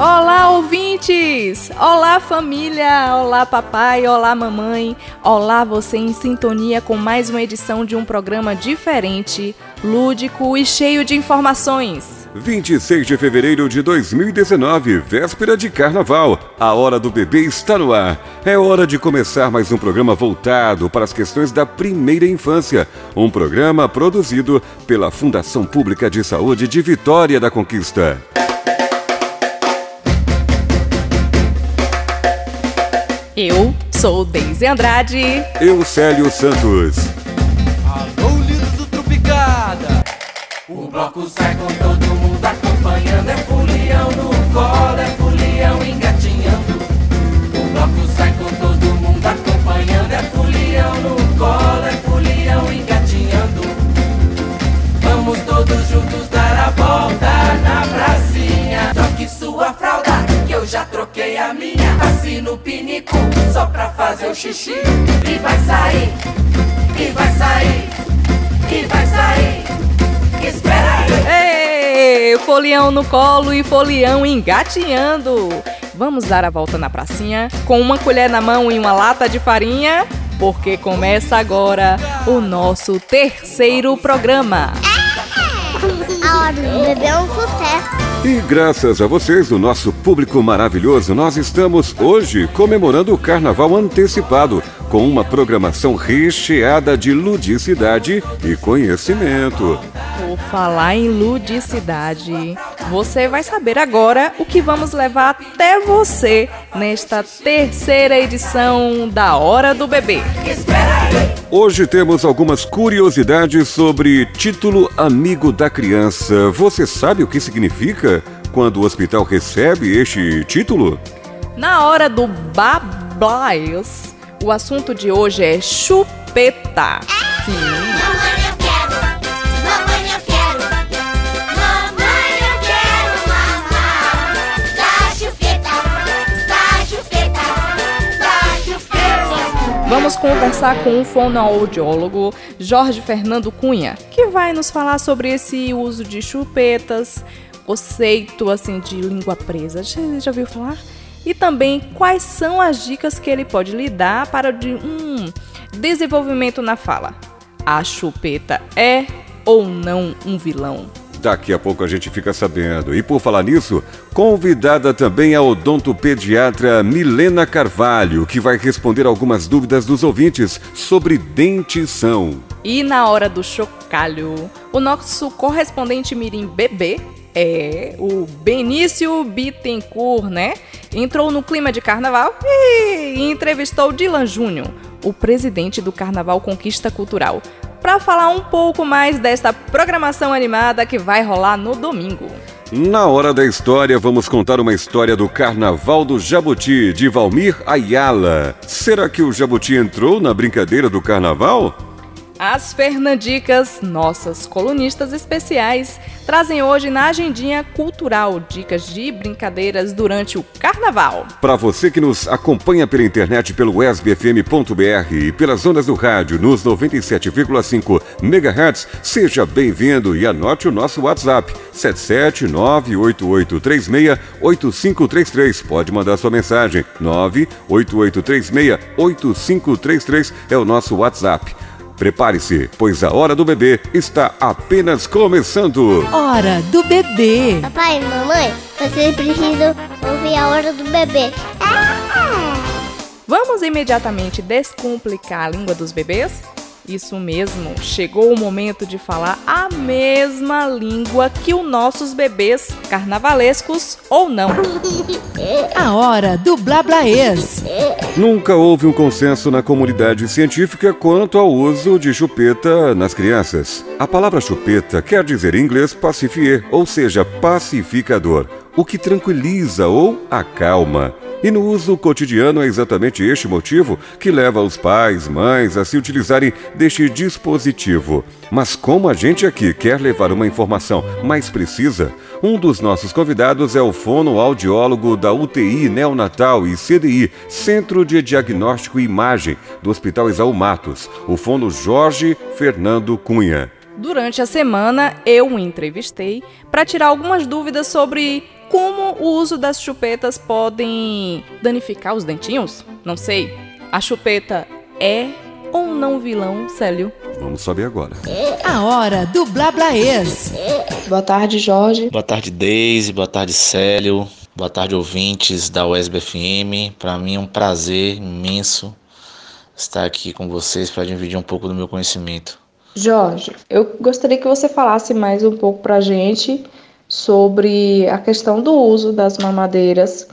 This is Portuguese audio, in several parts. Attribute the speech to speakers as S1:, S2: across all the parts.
S1: Olá, ouvintes! Olá, família! Olá, papai! Olá, mamãe! Olá, você em sintonia com mais uma edição de um programa diferente, lúdico e cheio de informações.
S2: 26 de fevereiro de 2019, véspera de carnaval. A hora do bebê está no ar. É hora de começar mais um programa voltado para as questões da primeira infância. Um programa produzido pela Fundação Pública de Saúde de Vitória da Conquista.
S1: Eu sou Deise Andrade.
S2: Eu, Célio Santos.
S3: Alô, lidos do Tropicada. O bloco sai com todo mundo acompanhando. É folião no colo, é folião engatinhando. O bloco sai com todo mundo acompanhando. É folião no colo, é folião engatinhando. Vamos todos juntos dar a volta na pracinha. Troque sua fralda, que eu já troquei a minha. Passe no pinico, só pra fazer o xixi. E vai sair, e vai sair, e vai sair. Espera aí.
S1: Ei, folião no colo e folião engatinhando. Vamos dar a volta na pracinha com uma colher na mão e uma lata de farinha, porque começa agora o nosso terceiro programa.
S4: A hora do bebê é um sucesso.
S2: E graças a vocês, o nosso público maravilhoso, nós estamos hoje comemorando o Carnaval antecipado, com uma programação recheada de ludicidade e conhecimento.
S1: Por falar em ludicidade, você vai saber agora o que vamos levar até você nesta terceira edição da Hora do Bebê.
S2: Hoje temos algumas curiosidades sobre título Amigo da Criança. Você sabe o que significa quando o hospital recebe este título?
S1: Na hora do Bablais, o assunto de hoje é chupeta. Sim.
S4: Mamãe, eu quero. Mamãe, eu quero. Mamãe, eu quero mamar. Da chupeta, da chupeta, da chupeta.
S1: Vamos conversar com o fonoaudiólogo Jorge Fernando Cunha, que vai nos falar sobre esse uso de chupetas, conceito assim de língua presa. Já, já ouviu falar? E também quais são as dicas que ele pode lhe dar para de um desenvolvimento na fala. A chupeta é ou não um vilão?
S2: Daqui a pouco a gente fica sabendo. E por falar nisso, convidada também a odontopediatra Milena Carvalho, que vai responder algumas dúvidas dos ouvintes sobre dentição.
S1: E na hora do chocalho, o nosso correspondente Mirim Bebê é o Benício Bittencourt, né? Entrou no clima de carnaval e entrevistou Dylan Júnior, o presidente do Carnaval Conquista Cultural, para falar um pouco mais desta programação animada que vai rolar no domingo.
S2: Na hora da história, vamos contar uma história do Carnaval do Jabuti, de Valmir Ayala. Será que o Jabuti entrou na brincadeira do carnaval?
S1: As Fernandicas, nossas colunistas especiais, trazem hoje na agendinha cultural dicas de brincadeiras durante o carnaval.
S2: Para você que nos acompanha pela internet pelo wesbfm.br e pelas ondas do rádio nos 97,5 MHz, seja bem-vindo e anote o nosso WhatsApp 77988368533. Pode mandar sua mensagem 988368533 é o nosso WhatsApp. Prepare-se, pois a hora do bebê está apenas começando.
S5: Hora do bebê.
S4: Papai e mamãe, vocês precisam ouvir a hora do bebê.
S1: Vamos imediatamente descomplicar a língua dos bebês? Isso mesmo, chegou o momento de falar a mesma língua que os nossos bebês, carnavalescos ou não.
S5: A hora do Blablaês.
S2: Nunca houve um consenso na comunidade científica quanto ao uso de chupeta nas crianças. A palavra chupeta quer dizer em inglês pacifier, ou seja, pacificador, o que tranquiliza ou acalma. E no uso cotidiano é exatamente este motivo que leva os pais, mães a se utilizarem deste dispositivo. Mas como a gente aqui quer levar uma informação mais precisa, um dos nossos convidados é o fonoaudiólogo da UTI Neonatal e CDI, Centro de Diagnóstico e Imagem, do Hospital Isaú Matos, o fono Jorge Fernando Cunha.
S1: Durante a semana, eu o entrevistei para tirar algumas dúvidas sobre como o uso das chupetas podem danificar os dentinhos. Não sei. A chupeta é ou não vilão, Célio?
S2: Vamos saber agora.
S5: A hora do Blablaês.
S1: Boa tarde, Jorge.
S6: Boa tarde, Deise. Boa tarde, Célio. Boa tarde, ouvintes da USB FM. Para mim é um prazer imenso estar aqui com vocês para dividir um pouco do meu conhecimento.
S1: Jorge, eu gostaria que você falasse mais um pouco para a gente sobre a questão do uso das mamadeiras,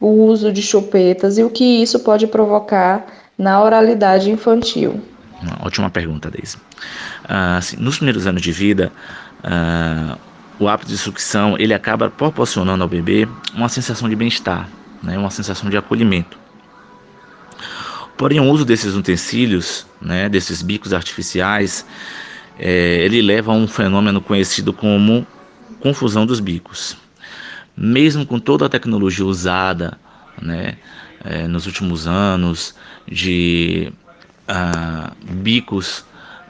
S1: o uso de chupetas e o que isso pode provocar na oralidade infantil.
S6: Uma ótima pergunta, Deise. Uh, assim, nos primeiros anos de vida, uh, o hábito de sucção ele acaba proporcionando ao bebê uma sensação de bem-estar, né, uma sensação de acolhimento. Porém, o uso desses utensílios, né, desses bicos artificiais, é, ele leva a um fenômeno conhecido como confusão dos bicos. Mesmo com toda a tecnologia usada né, é, nos últimos anos de ah, bicos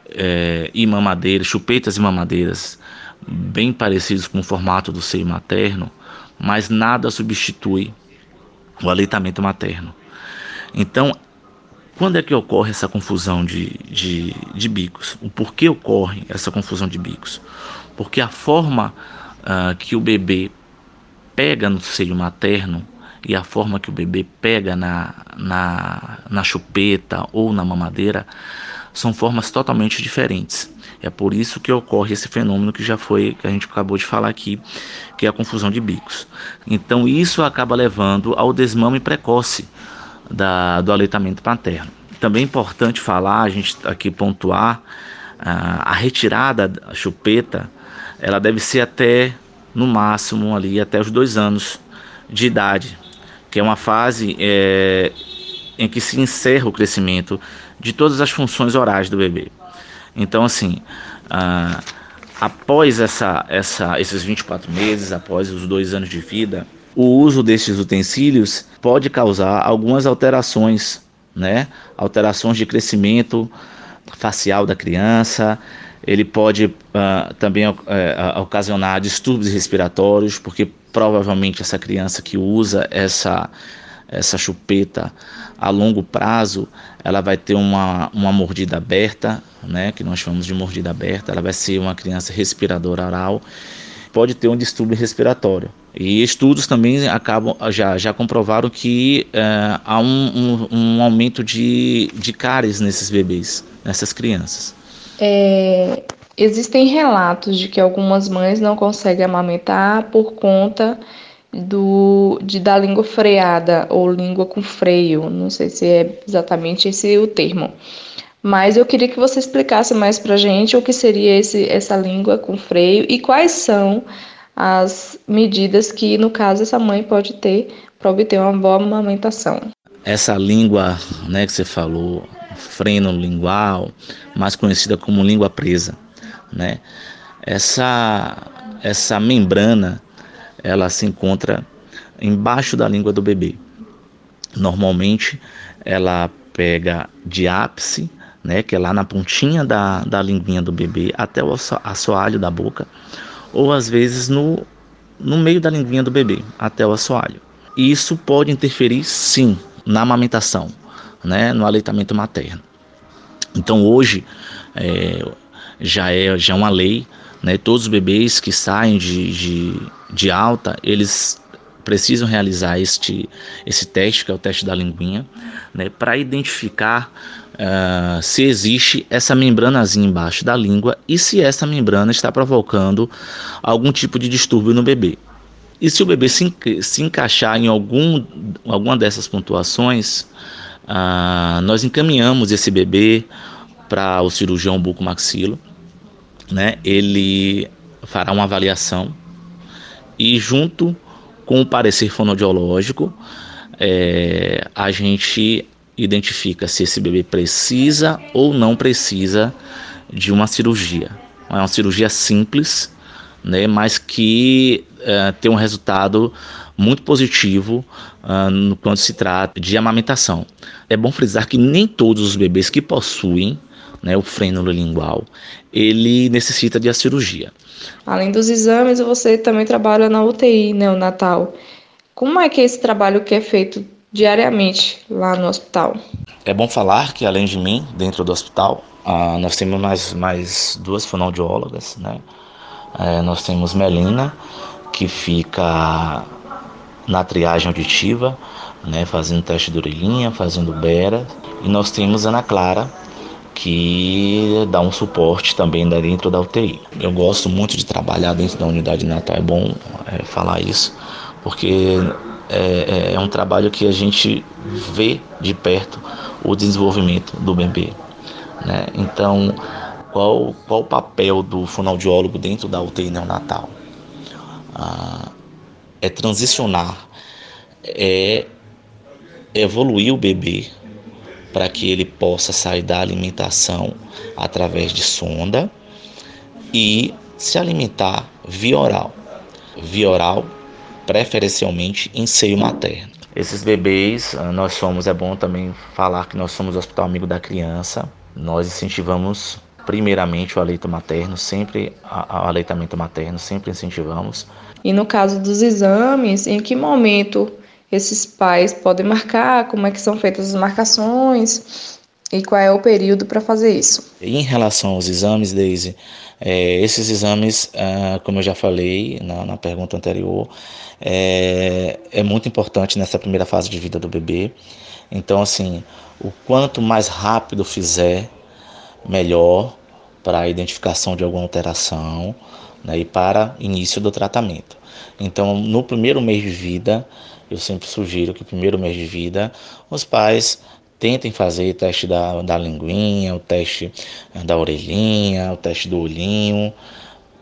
S6: é, e mamadeiras, chupetas e mamadeiras bem parecidos com o formato do seio materno, mas nada substitui o aleitamento materno. Então, quando é que ocorre essa confusão de, de, de bicos? O porquê ocorre essa confusão de bicos? Porque a forma uh, que o bebê pega no seio materno e a forma que o bebê pega na, na, na chupeta ou na mamadeira são formas totalmente diferentes. É por isso que ocorre esse fenômeno que já foi, que a gente acabou de falar aqui, que é a confusão de bicos. Então isso acaba levando ao desmame precoce da, do aleitamento paterno. Também é importante falar, a gente aqui pontuar, a, a retirada da chupeta, ela deve ser até, no máximo, ali até os dois anos de idade, que é uma fase é, em que se encerra o crescimento de todas as funções orais do bebê. Então, assim, após essa, essa, esses 24 meses, após os dois anos de vida, o uso destes utensílios pode causar algumas alterações, né? Alterações de crescimento facial da criança. Ele pode uh, também uh, ocasionar distúrbios respiratórios, porque provavelmente essa criança que usa essa essa chupeta a longo prazo, ela vai ter uma, uma mordida aberta, né, que nós chamamos de mordida aberta, ela vai ser uma criança respiradora oral pode ter um distúrbio respiratório. E estudos também acabam já, já comprovaram que é, há um, um, um, aumento de, de cáries nesses bebês, nessas crianças.
S1: É, existem relatos de que algumas mães não conseguem amamentar por conta do, de, da língua freada ou língua com freio, não sei se é exatamente esse o termo. Mas eu queria que você explicasse mais para gente o que seria esse, essa língua com freio e quais são as medidas que, no caso, essa mãe pode ter para obter uma boa amamentação.
S6: Essa língua né, que você falou, freno lingual, mais conhecida como língua presa, né? Essa, essa membrana, ela se encontra embaixo da língua do bebê. Normalmente, ela pega de ápice né, que é lá na pontinha da, da linguinha do bebê até o assoalho da boca, ou às vezes no, no meio da linguinha do bebê até o assoalho. E isso pode interferir sim na amamentação, né, no aleitamento materno. Então hoje é, já é já é uma lei, né, todos os bebês que saem de, de, de alta, eles precisam realizar este, esse teste, que é o teste da linguinha, né, para identificar uh, se existe essa membranazinha embaixo da língua e se essa membrana está provocando algum tipo de distúrbio no bebê. E se o bebê se, se encaixar em algum, alguma dessas pontuações, uh, nós encaminhamos esse bebê para o cirurgião bucomaxilo, né? Ele fará uma avaliação e junto com o parecer fonodiológico, é, a gente identifica se esse bebê precisa ou não precisa de uma cirurgia. É uma cirurgia simples, né, mas que é, tem um resultado muito positivo uh, quando se trata de amamentação. É bom frisar que nem todos os bebês que possuem né, o frênulo lingual, ele necessita de a cirurgia.
S1: Além dos exames, você também trabalha na UTI neonatal. Como é que é esse trabalho que é feito diariamente lá no hospital?
S6: É bom falar que além de mim, dentro do hospital, uh, nós temos mais, mais duas fonoaudiólogas, né? É, nós temos Melina, que fica na triagem auditiva, né, fazendo teste de orelhinha, fazendo bera. E nós temos Ana Clara, que dá um suporte também dentro da UTI. Eu gosto muito de trabalhar dentro da unidade natal, é bom é, falar isso, porque é, é, é um trabalho que a gente vê de perto o desenvolvimento do bebê. Né? Então, qual, qual o papel do fonoaudiólogo dentro da UTI neonatal? Ah, é transicionar, é evoluir o bebê para que ele possa sair da alimentação através de sonda e se alimentar via oral. Via oral, preferencialmente em seio materno. Esses bebês, ah, nós somos, é bom também falar que nós somos o Hospital Amigo da Criança. Nós incentivamos primeiramente o aleito materno, sempre o aleitamento materno, sempre incentivamos.
S1: E no caso dos exames, em que momento esses pais podem marcar, como é que são feitas as marcações e qual é o período para fazer isso.
S6: Em relação aos exames, Daisy, é, esses exames, ah, como eu já falei na, na pergunta anterior, é, é muito importante nessa primeira fase de vida do bebê. Então, assim, o quanto mais rápido fizer, melhor para a identificação de alguma alteração né, e para início do tratamento. Então, no primeiro mês de vida, eu sempre sugiro que no primeiro mês de vida os pais tentem fazer o teste da, da linguinha, o teste eh, da orelhinha, o teste do olhinho,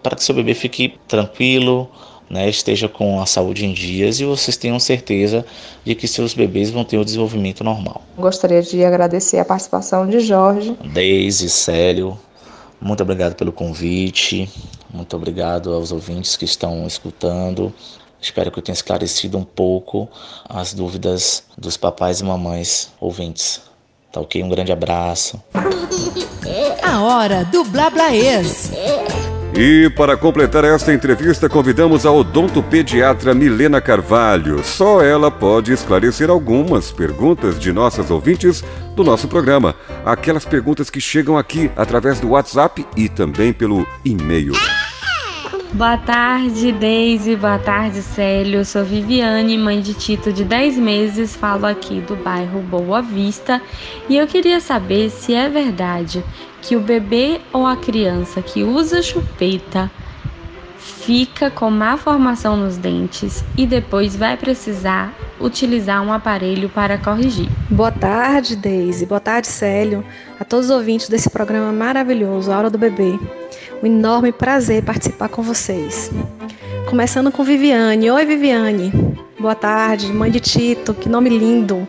S6: para que seu bebê fique tranquilo, né, esteja com a saúde em dias e vocês tenham certeza de que seus bebês vão ter o desenvolvimento normal.
S1: Gostaria de agradecer a participação de Jorge.
S6: Deise, Célio, muito obrigado pelo convite, muito obrigado aos ouvintes que estão escutando. Espero que eu tenha esclarecido um pouco as dúvidas dos papais e mamães ouvintes. Tá ok? Um grande abraço.
S5: A hora do Blablaês.
S2: E para completar esta entrevista, convidamos a odontopediatra Milena Carvalho. Só ela pode esclarecer algumas perguntas de nossas ouvintes do nosso programa. Aquelas perguntas que chegam aqui através do WhatsApp e também pelo e-mail.
S7: Boa tarde, Deise. Boa tarde, Célio. Eu sou Viviane, mãe de Tito de 10 meses. Falo aqui do bairro Boa Vista. E eu queria saber se é verdade que o bebê ou a criança que usa chupeta fica com má formação nos dentes e depois vai precisar utilizar um aparelho para corrigir.
S8: Boa tarde, Deise. Boa tarde, Célio. A todos os ouvintes desse programa maravilhoso, A Hora do Bebê um enorme prazer participar com vocês. Começando com Viviane. Oi, Viviane. Boa tarde, mãe de Tito, que nome lindo.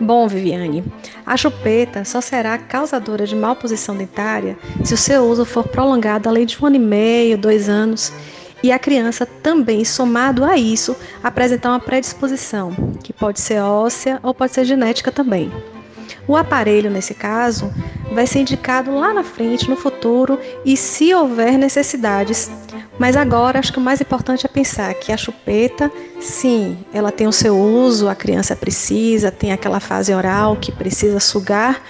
S8: Bom, Viviane, a chupeta só será causadora de malposição dentária se o seu uso for prolongado além de um ano e meio, dois anos, e a criança também, somado a isso, apresentar uma predisposição, que pode ser óssea ou pode ser genética também. O aparelho, nesse caso, vai ser indicado lá na frente, no futuro, e se houver necessidades. Mas agora acho que o mais importante é pensar que a chupeta, sim, ela tem o seu uso, a criança precisa, tem aquela fase oral que precisa sugar,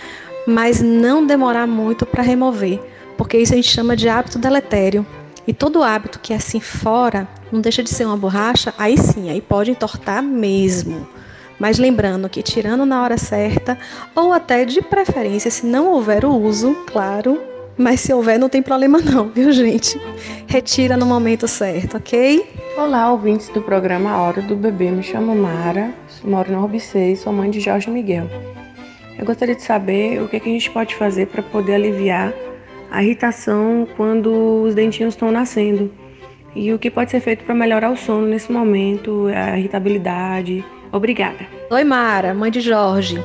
S8: mas não demorar muito para remover, porque isso a gente chama de hábito deletério. E todo hábito que é assim fora, não deixa de ser uma borracha, aí sim, aí pode entortar mesmo. Mas lembrando que tirando na hora certa, ou até de preferência, se não houver o uso, claro, mas se houver, não tem problema não, viu, gente? Retira no momento certo, ok?
S9: Olá, ouvintes do programa Hora do Bebê. Me chamo Mara, moro no Orbicei, sou mãe de Jorge Miguel. Eu gostaria de saber o que, é que a gente pode fazer para poder aliviar a irritação quando os dentinhos estão nascendo. E o que pode ser feito para melhorar o sono nesse momento, a irritabilidade, Obrigada.
S8: Oi, Mara, mãe de Jorge.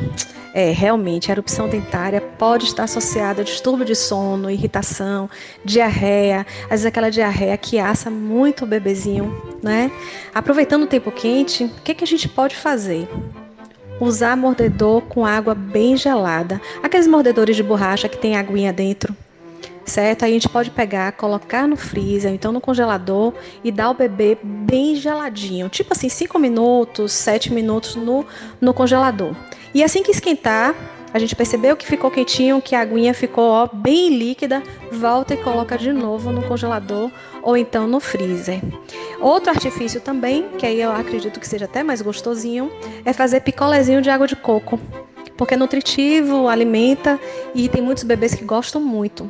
S8: É, realmente, a erupção dentária pode estar associada a distúrbio de sono, irritação, diarreia, às vezes aquela diarreia que assa muito o bebezinho, né? Aproveitando o tempo quente, o que, que a gente pode fazer? Usar mordedor com água bem gelada. Aqueles mordedores de borracha que tem aguinha dentro, certo? Aí a gente pode pegar, colocar no freezer, então no congelador e dar ao bebê bem geladinho, tipo assim, 5 minutos, 7 minutos no, no congelador. E assim que esquentar, a gente percebeu que ficou quentinho, que a aguinha ficou ó, bem líquida, volta e coloca de novo no congelador ou então no freezer. Outro artifício também, que aí eu acredito que seja até mais gostosinho, é fazer picolézinho de água de coco. Porque é nutritivo, alimenta e tem muitos bebês que gostam muito.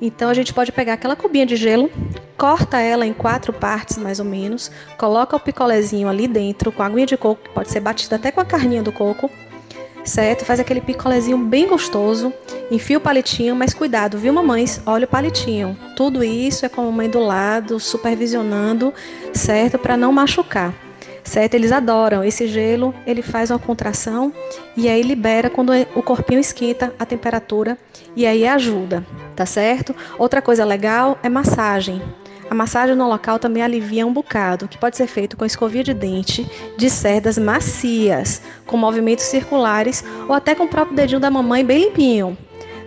S8: Então a gente pode pegar aquela cubinha de gelo, corta ela em quatro partes mais ou menos, coloca o picolézinho ali dentro com a aguinha de coco, que pode ser batida até com a carninha do coco, certo? Faz aquele picolézinho bem gostoso, enfia o palitinho, mas cuidado, viu mamães? Olha o palitinho. Tudo isso é com a mamãe do lado, supervisionando, certo? Para não machucar certo? Eles adoram esse gelo, ele faz uma contração e aí libera quando o corpinho esquenta a temperatura e aí ajuda, tá certo? Outra coisa legal é massagem. A massagem no local também alivia um bocado, que pode ser feito com escovia de dente de cerdas macias, com movimentos circulares ou até com o próprio dedinho da mamãe bem limpinho,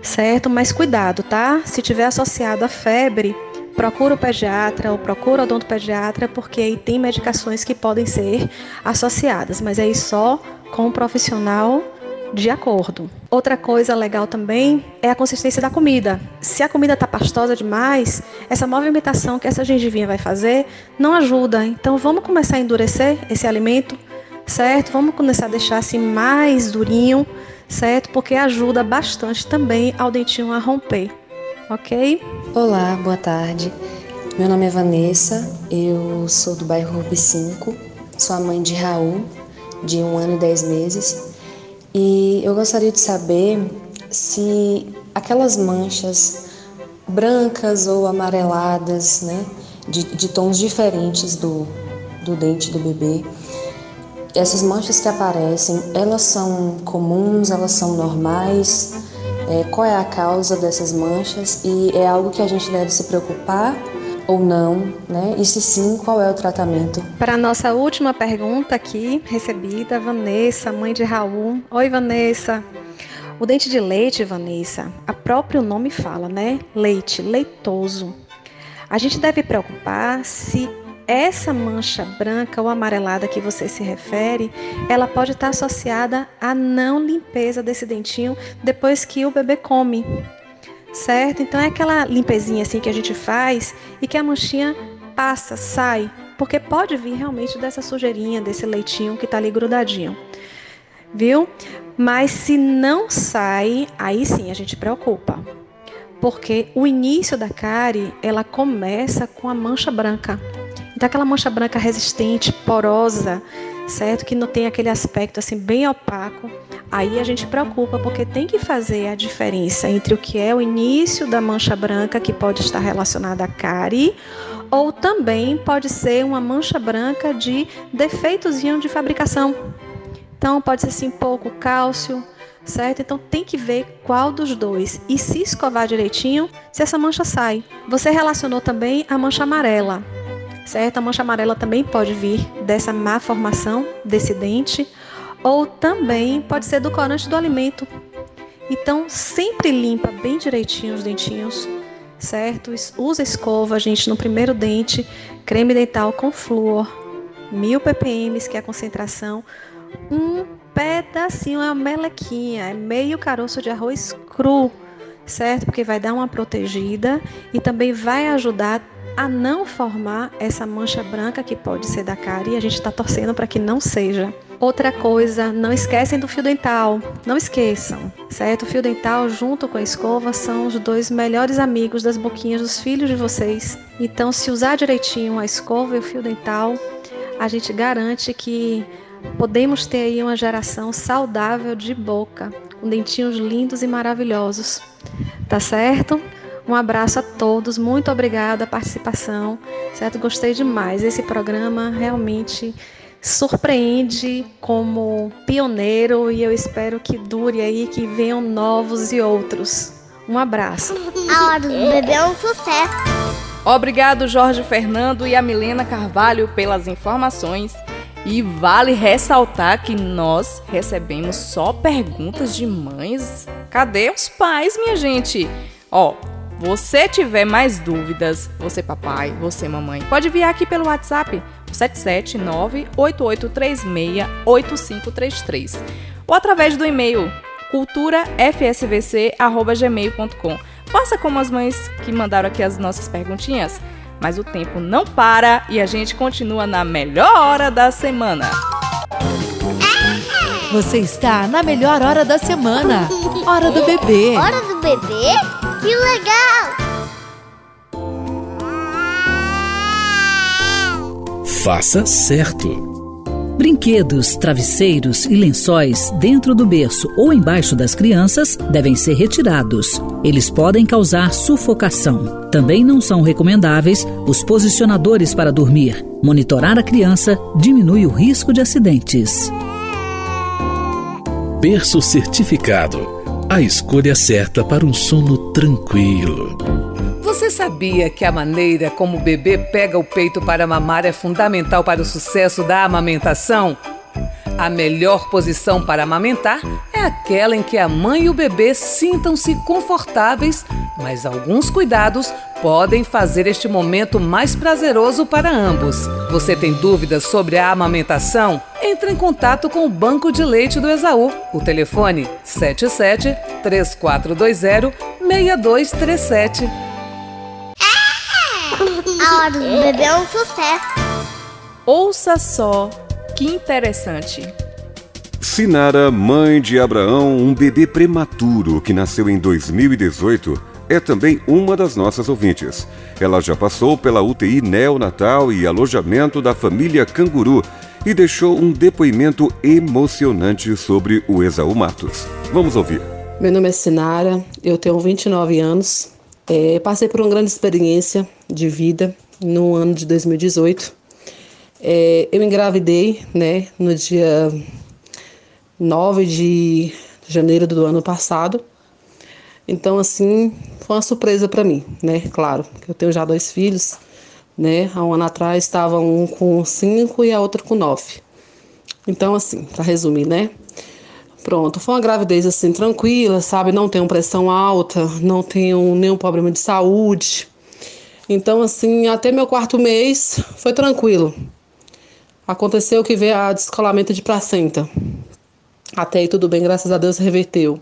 S8: certo? Mas cuidado, tá? Se tiver associado a febre, procura o pediatra ou procura o odontopediatra, porque aí tem medicações que podem ser associadas, mas aí só com o profissional de acordo. Outra coisa legal também é a consistência da comida. Se a comida está pastosa demais, essa movimentação que essa gengivinha vai fazer não ajuda. Então vamos começar a endurecer esse alimento, certo? Vamos começar a deixar assim mais durinho, certo? Porque ajuda bastante também ao dentinho a romper ok?
S10: Olá, boa tarde. Meu nome é Vanessa, eu sou do bairro Rubi 5, sou a mãe de Raul, de um ano e dez meses, e eu gostaria de saber se aquelas manchas brancas ou amareladas, né, de, de tons diferentes do, do dente do bebê, essas manchas que aparecem, elas são comuns, elas são normais? É, qual é a causa dessas manchas e é algo que a gente deve se preocupar ou não, né? E se sim, qual é o tratamento?
S8: Para a nossa última pergunta aqui, recebida, Vanessa, mãe de Raul. Oi, Vanessa. O dente de leite, Vanessa, a próprio nome fala, né? Leite, leitoso. A gente deve preocupar se essa mancha branca ou amarelada que você se refere, ela pode estar associada à não limpeza desse dentinho depois que o bebê come. Certo? Então é aquela limpezinha assim que a gente faz e que a manchinha passa, sai, porque pode vir realmente dessa sujeirinha, desse leitinho que está ali grudadinho. Viu? Mas se não sai, aí sim a gente preocupa. Porque o início da cárie, ela começa com a mancha branca. Então aquela mancha branca resistente, porosa, certo? Que não tem aquele aspecto assim bem opaco. Aí a gente preocupa porque tem que fazer a diferença entre o que é o início da mancha branca que pode estar relacionada à cárie ou também pode ser uma mancha branca de defeitozinho de fabricação. Então pode ser assim pouco cálcio, certo? Então tem que ver qual dos dois e se escovar direitinho, se essa mancha sai. Você relacionou também a mancha amarela certo? A mancha amarela também pode vir dessa má formação desse dente ou também pode ser do corante do alimento. Então, sempre limpa bem direitinho os dentinhos, certo? Usa escova, gente, no primeiro dente, creme dental com flúor, 1000 ppm, que é a concentração, um pedacinho, é uma melequinha, é meio caroço de arroz cru, certo? Porque vai dar uma protegida e também vai ajudar a não formar essa mancha branca que pode ser da cárie e a gente está torcendo para que não seja. Outra coisa, não esquecem do fio dental. Não esqueçam, certo? O fio dental junto com a escova são os dois melhores amigos das boquinhas dos filhos de vocês. Então, se usar direitinho a escova e o fio dental, a gente garante que podemos ter aí uma geração saudável de boca, com dentinhos lindos e maravilhosos. Tá certo? Um abraço a todos, muito obrigada a participação, certo? Gostei demais. Esse programa realmente surpreende como pioneiro e eu espero que dure aí, que venham novos e outros. Um abraço.
S4: A hora do bebê é um sucesso.
S1: Obrigado, Jorge Fernando e a Milena Carvalho, pelas informações. E vale ressaltar que nós recebemos só perguntas de mães. Cadê os pais, minha gente? Ó, você tiver mais dúvidas, você papai, você mamãe, pode vir aqui pelo WhatsApp 77988368533 ou através do e-mail culturafsvc@gmail.com. Faça como as mães que mandaram aqui as nossas perguntinhas mas o tempo não para e a gente continua na melhor hora da semana.
S5: Você está na melhor hora da semana. Hora do bebê.
S4: Hora do bebê? Que legal!
S11: Faça certo.
S12: Brinquedos, travesseiros e lençóis dentro do berço ou embaixo das crianças devem ser retirados. Eles podem causar sufocação. Também não são recomendáveis os posicionadores para dormir. Monitorar a criança diminui o risco de acidentes.
S11: Berço certificado. A escolha certa para um sono tranquilo.
S13: Você sabia que a maneira como o bebê pega o peito para mamar é fundamental para o sucesso da amamentação? A melhor posição para amamentar é aquela em que a mãe e o bebê sintam-se confortáveis, mas alguns cuidados podem fazer este momento mais prazeroso para ambos. Você tem dúvidas sobre a amamentação? Entre em contato com o Banco de Leite do Exaú. O telefone 77 3420 6237.
S4: A hora do bebê é um sucesso.
S1: Ouça só, que interessante.
S2: Sinara, mãe de Abraão, um bebê prematuro que nasceu em 2018, é também uma das nossas ouvintes. Ela já passou pela UTI neonatal e alojamento da família Canguru e deixou um depoimento emocionante sobre o Exaú Matos. Vamos ouvir.
S14: Meu nome é Sinara, eu tenho 29 anos, é, passei por uma grande experiência de vida no ano de 2018. É, eu engravidei, né, no dia 9 de janeiro do ano passado. Então, assim, foi uma surpresa para mim, né? Claro, que eu tenho já dois filhos, né? Há um ano atrás estava um com cinco e a outra com nove. Então, assim, para resumir, né? Pronto, foi uma gravidez assim tranquila, sabe? Não tenho pressão alta, não tenho nenhum problema de saúde. Então, assim, até meu quarto mês foi tranquilo. Aconteceu que veio a descolamento de placenta. Até aí tudo bem, graças a Deus reverteu.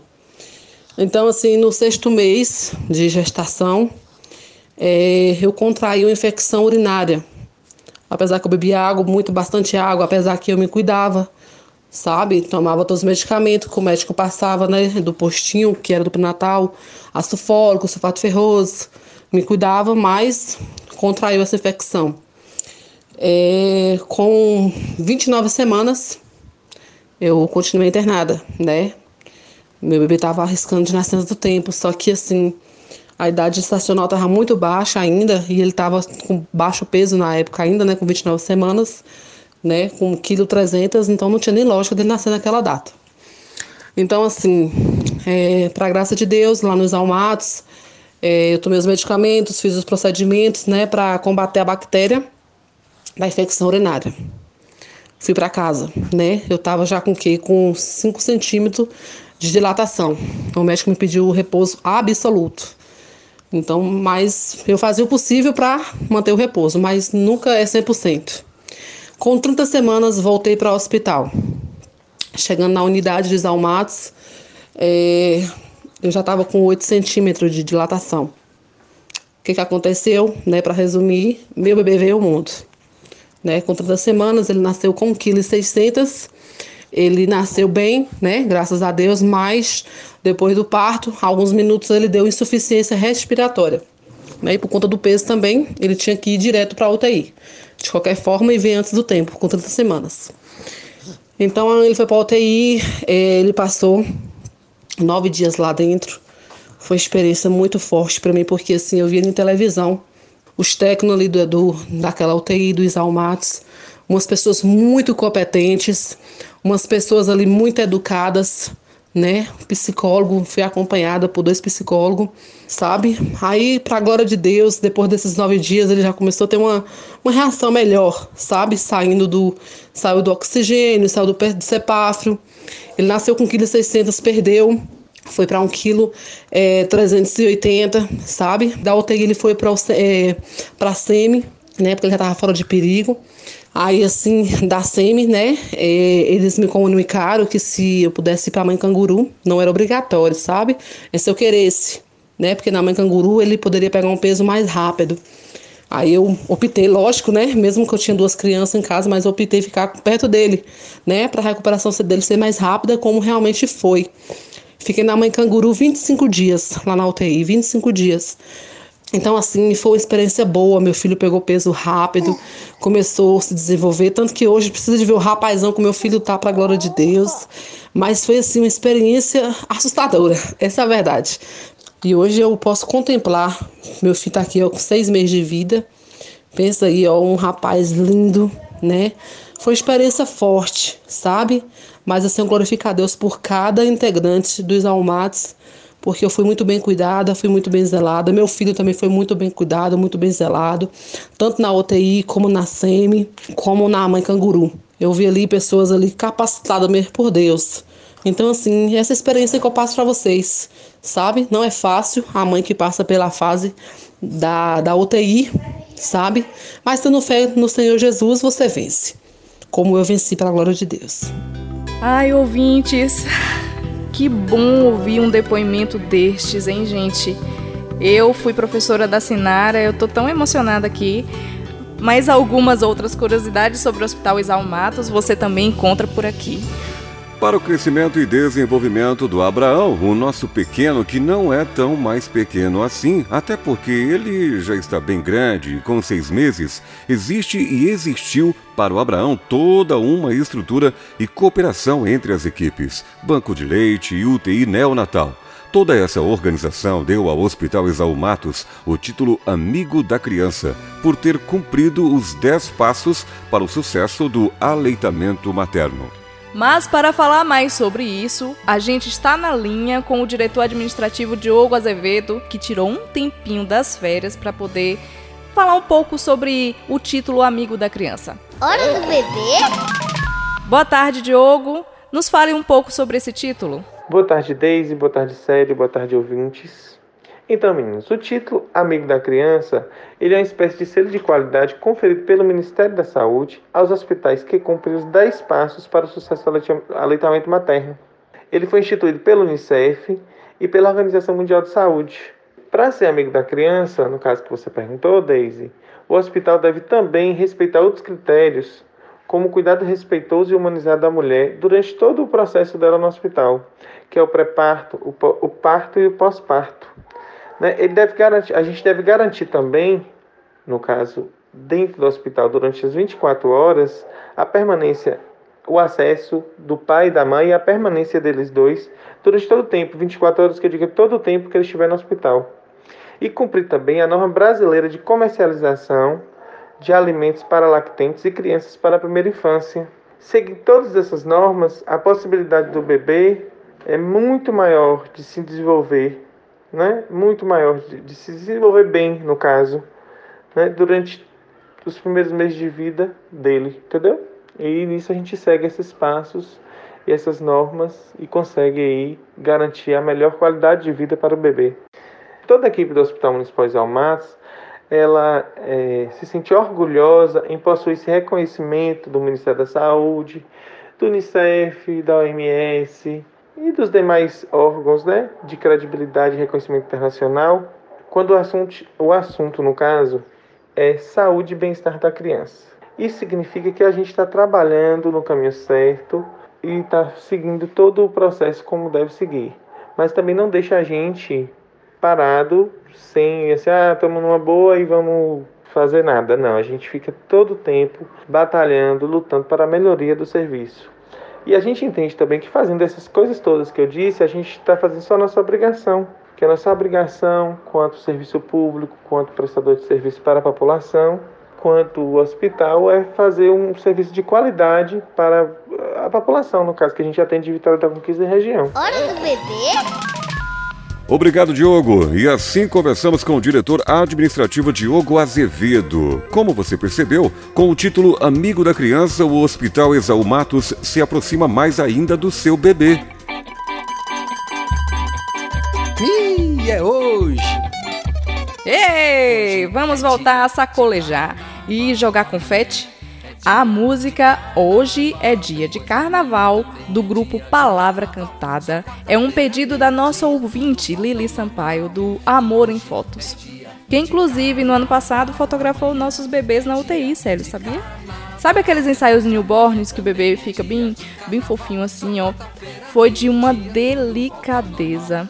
S14: Então, assim, no sexto mês de gestação, é, eu contraí uma infecção urinária. Apesar que eu bebia água, muito, bastante água, apesar que eu me cuidava sabe? Tomava todos os medicamentos que o médico passava, né? Do postinho, que era do pré-natal, ácido sulfato ferroso. Me cuidava, mas contraiu essa infecção. É, com 29 semanas, eu continuei internada, né? Meu bebê estava arriscando de nascença do tempo, só que assim, a idade estacional estava muito baixa ainda, e ele estava com baixo peso na época ainda, né? Com 29 semanas né, com 1,3 kg, então não tinha nem lógica dele nascer naquela data. Então, assim, é, para a graça de Deus, lá nos Almatos, é, eu tomei os medicamentos, fiz os procedimentos, né, para combater a bactéria da infecção urinária. Fui para casa, né, eu tava já com o quê? Com 5 centímetros de dilatação. O médico me pediu repouso absoluto. Então, mas eu fazia o possível para manter o repouso, mas nunca é 100%. Com 30 semanas, voltei para o hospital. Chegando na unidade de Zalmatos, é, eu já estava com 8 centímetros de dilatação. O que, que aconteceu? Né, para resumir, meu bebê veio ao mundo. Né, com 30 semanas, ele nasceu com 1,6 kg. Ele nasceu bem, né, graças a Deus, mas depois do parto, alguns minutos ele deu insuficiência respiratória. Né, e por conta do peso também, ele tinha que ir direto para a UTI de qualquer forma e vem antes do tempo, com 30 semanas. Então ele foi para a UTI, é, ele passou nove dias lá dentro. Foi uma experiência muito forte para mim, porque assim, eu via em televisão os técnicos ali do, do, daquela UTI, do Isalmatos, umas pessoas muito competentes, umas pessoas ali muito educadas, né? Psicólogo, fui acompanhada por dois psicólogos, sabe? Aí, para glória de Deus, depois desses nove dias, ele já começou a ter uma, uma reação melhor, sabe? Saindo do, saiu do oxigênio, saiu do, do cepáfrio. Ele nasceu com 1,6 kg, perdeu, foi para 1,380 kg, é, 380, sabe? Da UTI ele foi para é, para SEMI, né? Porque ele já estava fora de perigo. Aí, assim, da SEMI, né, é, eles me comunicaram que se eu pudesse ir para a mãe canguru, não era obrigatório, sabe? É se eu queresse, né? Porque na mãe canguru ele poderia pegar um peso mais rápido. Aí eu optei, lógico, né? Mesmo que eu tinha duas crianças em casa, mas eu optei ficar perto dele, né? Para a recuperação dele ser mais rápida, como realmente foi. Fiquei na mãe canguru 25 dias, lá na UTI, 25 dias. Então, assim, foi uma experiência boa. Meu filho pegou peso rápido, começou a se desenvolver. Tanto que hoje precisa de ver o rapazão que meu filho tá, para a glória de Deus. Mas foi, assim, uma experiência assustadora. Essa é a verdade. E hoje eu posso contemplar. Meu filho tá aqui ó, com seis meses de vida. Pensa aí, ó, um rapaz lindo, né? Foi uma experiência forte, sabe? Mas assim, eu glorifico a Deus por cada integrante dos Almates porque eu fui muito bem cuidada, fui muito bem zelada. Meu filho também foi muito bem cuidado, muito bem zelado, tanto na UTI como na SEMI, como na mãe canguru. Eu vi ali pessoas ali capacitadas mesmo por Deus. Então, assim, essa experiência que eu passo para vocês, sabe? Não é fácil a mãe que passa pela fase da, da UTI, sabe? Mas tendo fé no Senhor Jesus, você vence. Como eu venci pela glória de Deus.
S1: Ai, ouvintes, que bom ouvir um depoimento destes, hein, gente? Eu fui professora da Sinara, eu tô tão emocionada aqui. Mas algumas outras curiosidades sobre o Hospital Exalmatos você também encontra por aqui.
S2: Para o crescimento e desenvolvimento do Abraão, o nosso pequeno que não é tão mais pequeno assim, até porque ele já está bem grande, com seis meses, existe e existiu para o Abraão toda uma estrutura e cooperação entre as equipes, banco de leite e UTI neonatal. Toda essa organização deu ao Hospital Exalmatos o título Amigo da Criança, por ter cumprido os 10 passos para o sucesso do aleitamento materno.
S1: Mas para falar mais sobre isso, a gente está na linha com o diretor administrativo Diogo Azevedo, que tirou um tempinho das férias para poder falar um pouco sobre o título Amigo da Criança.
S4: Hora do bebê?
S1: Boa tarde, Diogo. Nos fale um pouco sobre esse título.
S15: Boa tarde, Deise. Boa tarde, Célio. Boa tarde, ouvintes. Então, meninos, o título Amigo da Criança ele é uma espécie de selo de qualidade conferido pelo Ministério da Saúde aos hospitais que cumprem os 10 passos para o sucesso do aleitamento materno. Ele foi instituído pelo Unicef e pela Organização Mundial de Saúde. Para ser amigo da criança, no caso que você perguntou, Daisy, o hospital deve também respeitar outros critérios, como o cuidado respeitoso e humanizado da mulher durante todo o processo dela no hospital, que é o pré-parto, o parto e o pós-parto né? Ele deve garantir, a gente deve garantir também, no caso, dentro do hospital, durante as 24 horas, a permanência, o acesso do pai e da mãe e a permanência deles dois durante todo o tempo, 24 horas que eu digo, todo o tempo que ele estiver no hospital. E cumprir também a norma brasileira de comercialização de alimentos para lactentes e crianças para a primeira infância. Seguindo todas essas normas, a possibilidade do bebê é muito maior de se desenvolver né, muito maior, de, de se desenvolver bem, no caso, né, durante os primeiros meses de vida dele, entendeu? E nisso a gente segue esses passos e essas normas e consegue aí garantir a melhor qualidade de vida para o bebê. Toda a equipe do Hospital Municipal de ela é, se sente orgulhosa em possuir esse reconhecimento do Ministério da Saúde, do Unicef, da OMS, e dos demais órgãos né, de credibilidade e reconhecimento internacional, quando o assunto, o assunto, no caso, é saúde e bem-estar da criança. Isso significa que a gente está trabalhando no caminho certo e está seguindo todo o processo como deve seguir. Mas também não deixa a gente parado, sem assim, ah, estamos numa boa e vamos fazer nada. Não, a gente fica todo o tempo batalhando, lutando para a melhoria do serviço. E a gente entende também que fazendo essas coisas todas que eu disse, a gente está fazendo só a nossa obrigação, que é a nossa obrigação quanto serviço público, quanto prestador de serviço para a população, quanto o hospital é fazer um serviço de qualidade para a população, no caso que a gente atende de Vitória da Conquista e região.
S4: Hora do bebê?
S2: Obrigado, Diogo. E assim conversamos com o diretor administrativo Diogo Azevedo. Como você percebeu, com o título Amigo da Criança, o Hospital Exaú Matos se aproxima mais ainda do seu bebê.
S13: E é hoje!
S1: Ei, vamos voltar a sacolejar e jogar confete? A música Hoje é Dia de Carnaval, do grupo Palavra Cantada, é um pedido da nossa ouvinte Lili Sampaio, do Amor em Fotos. Que inclusive no ano passado fotografou nossos bebês na UTI, sério, sabia? Sabe aqueles ensaios newborns que o bebê fica bem, bem fofinho assim, ó? Foi de uma delicadeza.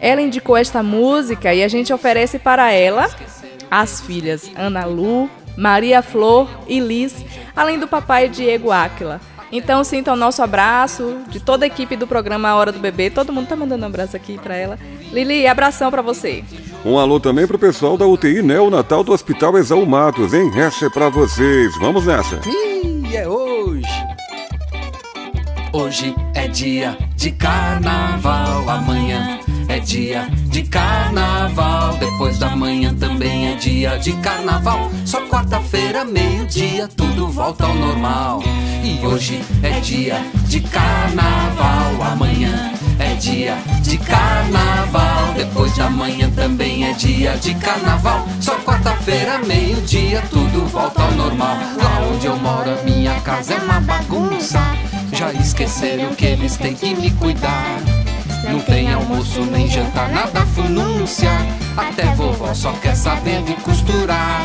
S1: Ela indicou esta música e a gente oferece para ela as filhas Ana Lu, Maria Flor e Liz, além do papai Diego Áquila. Então sinta o nosso abraço de toda a equipe do programa Hora do Bebê. Todo mundo tá mandando um abraço aqui para ela. Lili, abração para você.
S2: Um alô também pro pessoal da UTI Neonatal do Hospital Exaú Matos, hein? Essa é pra vocês. Vamos nessa.
S13: E é hoje!
S16: Hoje é dia de carnaval, amanhã é dia de carnaval. Depois da manhã também é dia de carnaval. Só quarta-feira, meio-dia, tudo volta ao normal. E hoje é dia de carnaval, amanhã é dia de carnaval. Depois da manhã também é dia de carnaval. Só quarta-feira, meio-dia, tudo volta ao normal. Lá onde eu moro, a minha casa é uma bagunça. Já esqueceram que eles têm que me cuidar. Não tem almoço nem jantar, nada funúncia. Até vovó só quer saber de costurar.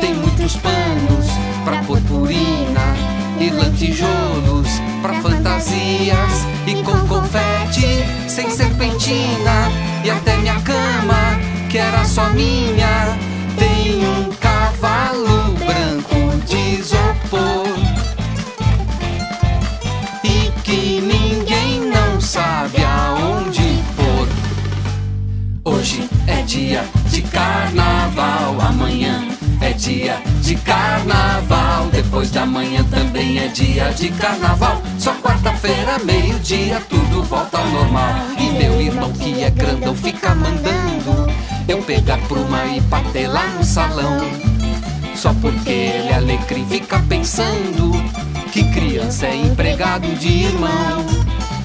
S16: Tem muitos panos pra purpurina e lantijolos pra fantasias e com confete sem serpentina e até minha cama que era só minha tem um dia de carnaval, amanhã é dia de carnaval. Depois da manhã também é dia de carnaval. Só quarta-feira, meio-dia, tudo volta ao normal. E meu irmão que é grandão fica mandando eu pegar pruma e bater lá no salão. Só porque ele é alecrim fica pensando que criança é empregado de irmão.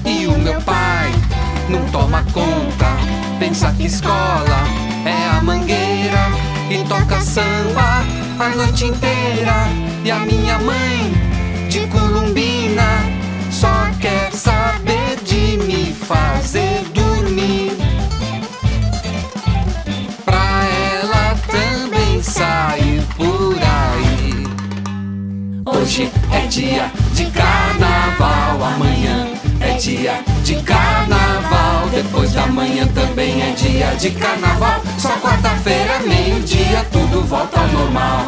S16: E o meu pai não toma conta, pensa que escola é a mangueira e toca samba a noite inteira. E a minha mãe de Columbina só quer saber de me fazer dormir. Pra ela também sair por aí. Hoje é dia de carnaval, amanhã dia de carnaval. Depois da manhã também é dia de carnaval. Só quarta-feira, meio-dia, tudo volta ao normal.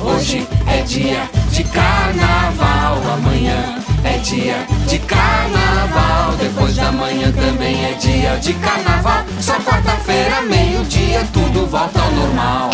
S16: Hoje é dia de carnaval, amanhã é dia de carnaval. Depois da manhã também é dia de carnaval. Só quarta-feira, meio-dia, tudo volta ao normal.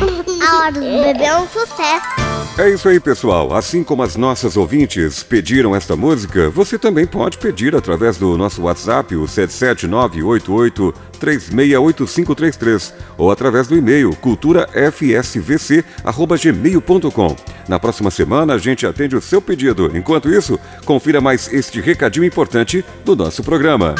S4: A hora do bebê é um sucesso.
S2: É isso aí, pessoal. Assim como as nossas ouvintes pediram esta música, você também pode pedir através do nosso WhatsApp, o 77988368533, ou através do e-mail culturafsvc@gmail.com. Na próxima semana a gente atende o seu pedido. Enquanto isso, confira mais este recadinho importante do nosso programa.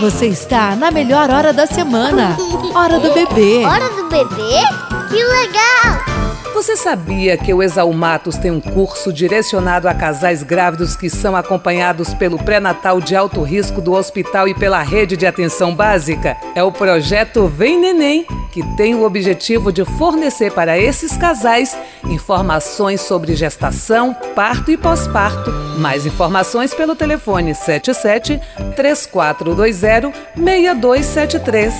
S5: Você está na melhor hora da semana. Hora do bebê.
S4: Hora do bebê? Que legal!
S13: Você sabia que o Exalmatos tem um curso direcionado a casais grávidos que são acompanhados pelo pré-natal de alto risco do hospital e pela rede de atenção básica? É o projeto Vem Neném, que tem o objetivo de fornecer para esses casais informações sobre gestação, parto e pós-parto. Mais informações pelo telefone 77 3420 6273.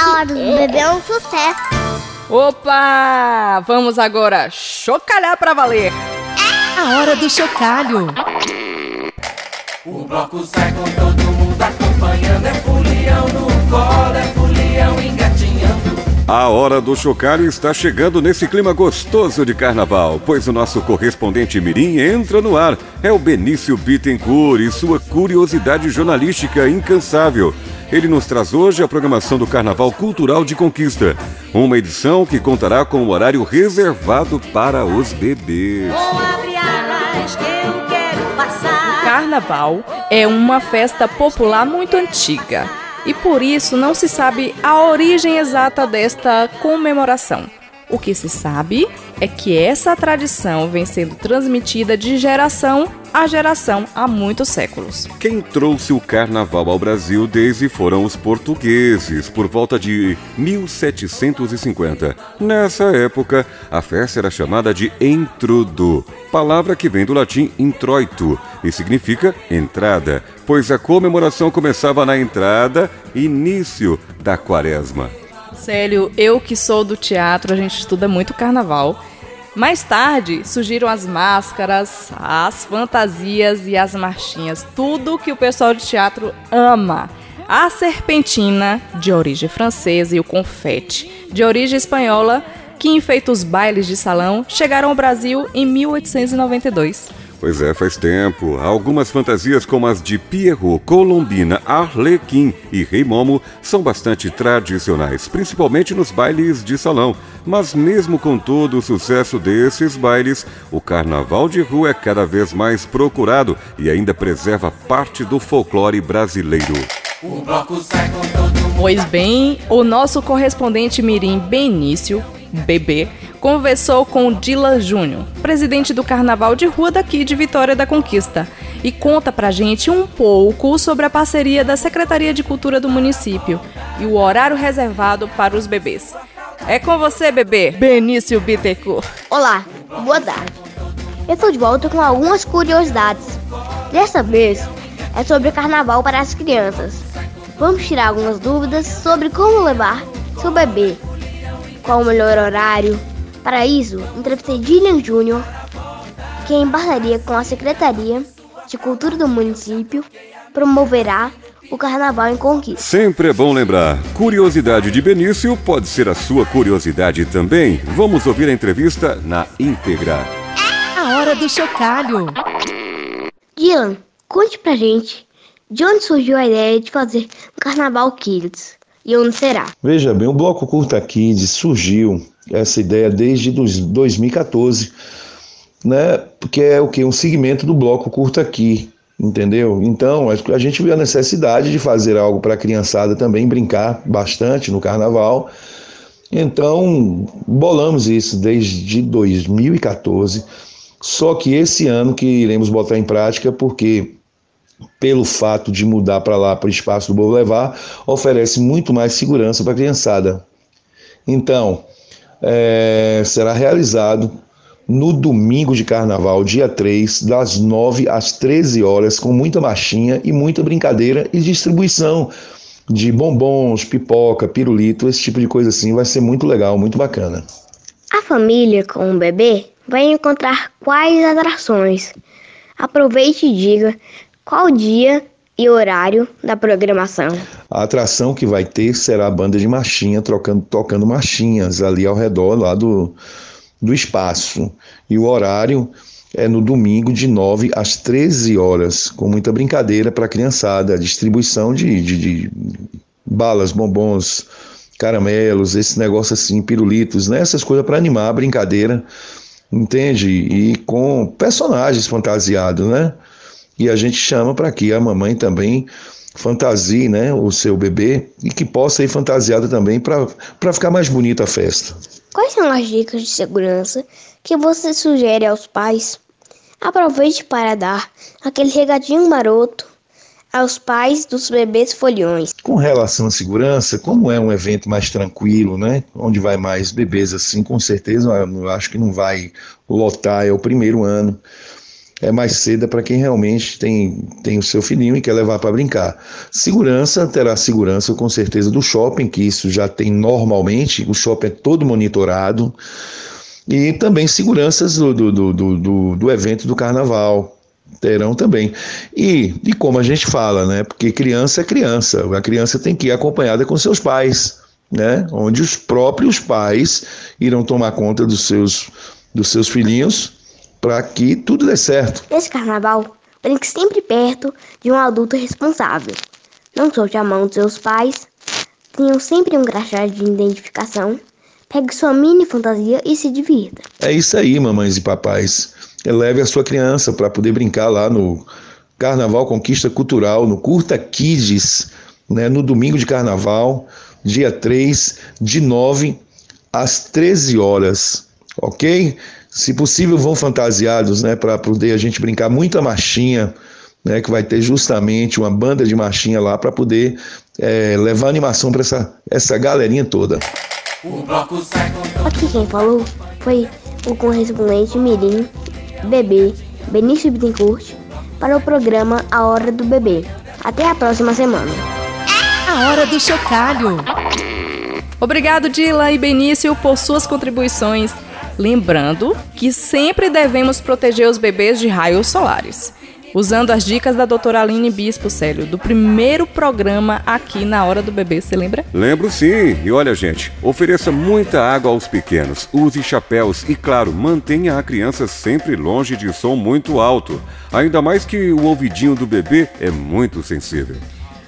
S4: A hora do bebê é um sucesso.
S1: Opa! Vamos agora chocalhar pra valer.
S5: A hora do chocalho.
S16: O bloco sai com todo mundo acompanhando. É fulião no colo, é fulião engatinhando.
S2: A hora do chocalho está chegando nesse clima gostoso de carnaval, pois o nosso correspondente Mirim entra no ar. É o Benício Bittencourt e sua curiosidade jornalística incansável. Ele nos traz hoje a programação do Carnaval Cultural de Conquista, uma edição que contará com o horário reservado para os bebês.
S1: Carnaval é uma festa popular muito antiga e por isso não se sabe a origem exata desta comemoração. O que se sabe é que essa tradição vem sendo transmitida de geração a geração há muitos séculos.
S2: Quem trouxe o carnaval ao Brasil desde foram os portugueses, por volta de 1750. Nessa época, a festa era chamada de entrudo, palavra que vem do latim introito e significa entrada, pois a comemoração começava na entrada, início da quaresma.
S1: Célio, eu que sou do teatro, a gente estuda muito carnaval. Mais tarde surgiram as máscaras, as fantasias e as marchinhas, tudo que o pessoal de teatro ama. A serpentina, de origem francesa, e o confete, de origem espanhola, que enfeita os bailes de salão, chegaram ao Brasil em 1892.
S2: Pois é, faz tempo. Algumas fantasias, como as de Pierrot, Colombina, Arlequim e Rei Momo, são bastante tradicionais, principalmente nos bailes de salão. Mas, mesmo com todo o sucesso desses bailes, o carnaval de rua é cada vez mais procurado e ainda preserva parte do folclore brasileiro.
S1: O bloco sai com todo Pois bem, o nosso correspondente Mirim Benício, bebê, conversou com Dylan Júnior, presidente do Carnaval de Rua daqui de Vitória da Conquista, e conta pra gente um pouco sobre a parceria da Secretaria de Cultura do município e o horário reservado para os bebês. É com você, bebê, Benício Bittencourt.
S4: Olá, boa tarde. Eu estou de volta com algumas curiosidades. Dessa vez é sobre carnaval para as crianças. Vamos tirar algumas dúvidas sobre como levar seu bebê, qual o melhor horário, para isso, entrevistei Dillian Júnior, que em parceria com a Secretaria de Cultura do município promoverá o Carnaval em Conquista.
S2: Sempre é bom lembrar, curiosidade de Benício pode ser a sua curiosidade também. Vamos ouvir a entrevista na íntegra.
S5: A hora do chocalho.
S4: Dylan, conte pra gente de onde surgiu a ideia de fazer um Carnaval Kids e onde será?
S17: Veja bem, o Bloco Curta Kids surgiu essa ideia desde 2014, né? Porque é o que um segmento do bloco curta aqui, entendeu? Então a gente viu a necessidade de fazer algo para a criançada também brincar bastante no carnaval. Então bolamos isso desde 2014. Só que esse ano que iremos botar em prática porque pelo fato de mudar para lá para o espaço do Bobo Levar, oferece muito mais segurança para a criançada. Então, é, será realizado no domingo de carnaval, dia 3, das 9 às 13 horas, com muita marchinha e muita brincadeira e distribuição de bombons, pipoca, pirulito, esse tipo de coisa assim. Vai ser muito legal, muito bacana.
S4: A família com o bebê vai encontrar quais atrações? Aproveite e diga qual dia e horário da programação?
S17: A atração que vai ter será a banda de marchinha trocando, tocando marchinhas ali ao redor lá do, do espaço. E o horário é no domingo de 9 às 13 horas, com muita brincadeira para a criançada, distribuição de, de, de, balas, bombons, caramelos, esse negócio assim, pirulitos, né? essas coisas para animar a brincadeira, entende? E com personagens fantasiados, né? E a gente chama para que a mamãe também fantasie né, o seu bebê e que possa ir fantasiada também para ficar mais bonita a festa.
S4: Quais são as dicas de segurança que você sugere aos pais? Aproveite para dar aquele regadinho maroto aos pais dos bebês foliões.
S17: Com relação à segurança, como é um evento mais tranquilo, né, onde vai mais bebês assim, com certeza eu acho que não vai lotar, é o primeiro ano é mais cedo para quem realmente tem, tem o seu filhinho e quer levar para brincar. Segurança, terá segurança com certeza do shopping, que isso já tem normalmente, o shopping é todo monitorado, e também seguranças do, do, do, do, do evento do carnaval, terão também. E, e como a gente fala, né? Porque criança é criança, a criança tem que ir acompanhada com seus pais, né? Onde os próprios pais irão tomar conta dos seus, dos seus filhinhos para que tudo dê certo.
S4: Nesse carnaval, brinque sempre perto de um adulto responsável. Não solte a mão dos seus pais. Tenham sempre um crachá de identificação. Pegue sua mini fantasia e se divirta.
S17: É isso aí, mamães e papais. Leve a sua criança para poder brincar lá no Carnaval Conquista Cultural, no Curta Kids, né, no domingo de carnaval, dia 3, de 9 às 13 horas, ok? Se possível, vão fantasiados, né, para poder a gente brincar muita marchinha, né, que vai ter justamente uma banda de marchinha lá para poder é, levar animação para essa, essa galerinha toda.
S4: Aqui quem falou foi o correspondente Mirim, bebê, Benício Bittencourt, para o programa A Hora do Bebê. Até a próxima semana.
S5: A Hora do Chocalho.
S1: Obrigado, Dila e Benício, por suas contribuições. Lembrando que sempre devemos proteger os bebês de raios solares. Usando as dicas da doutora Aline Bispo, Célio, do primeiro programa aqui na Hora do Bebê, você lembra?
S2: Lembro sim. E olha, gente, ofereça muita água aos pequenos, use chapéus e, claro, mantenha a criança sempre longe de som muito alto. Ainda mais que o ouvidinho do bebê é muito sensível.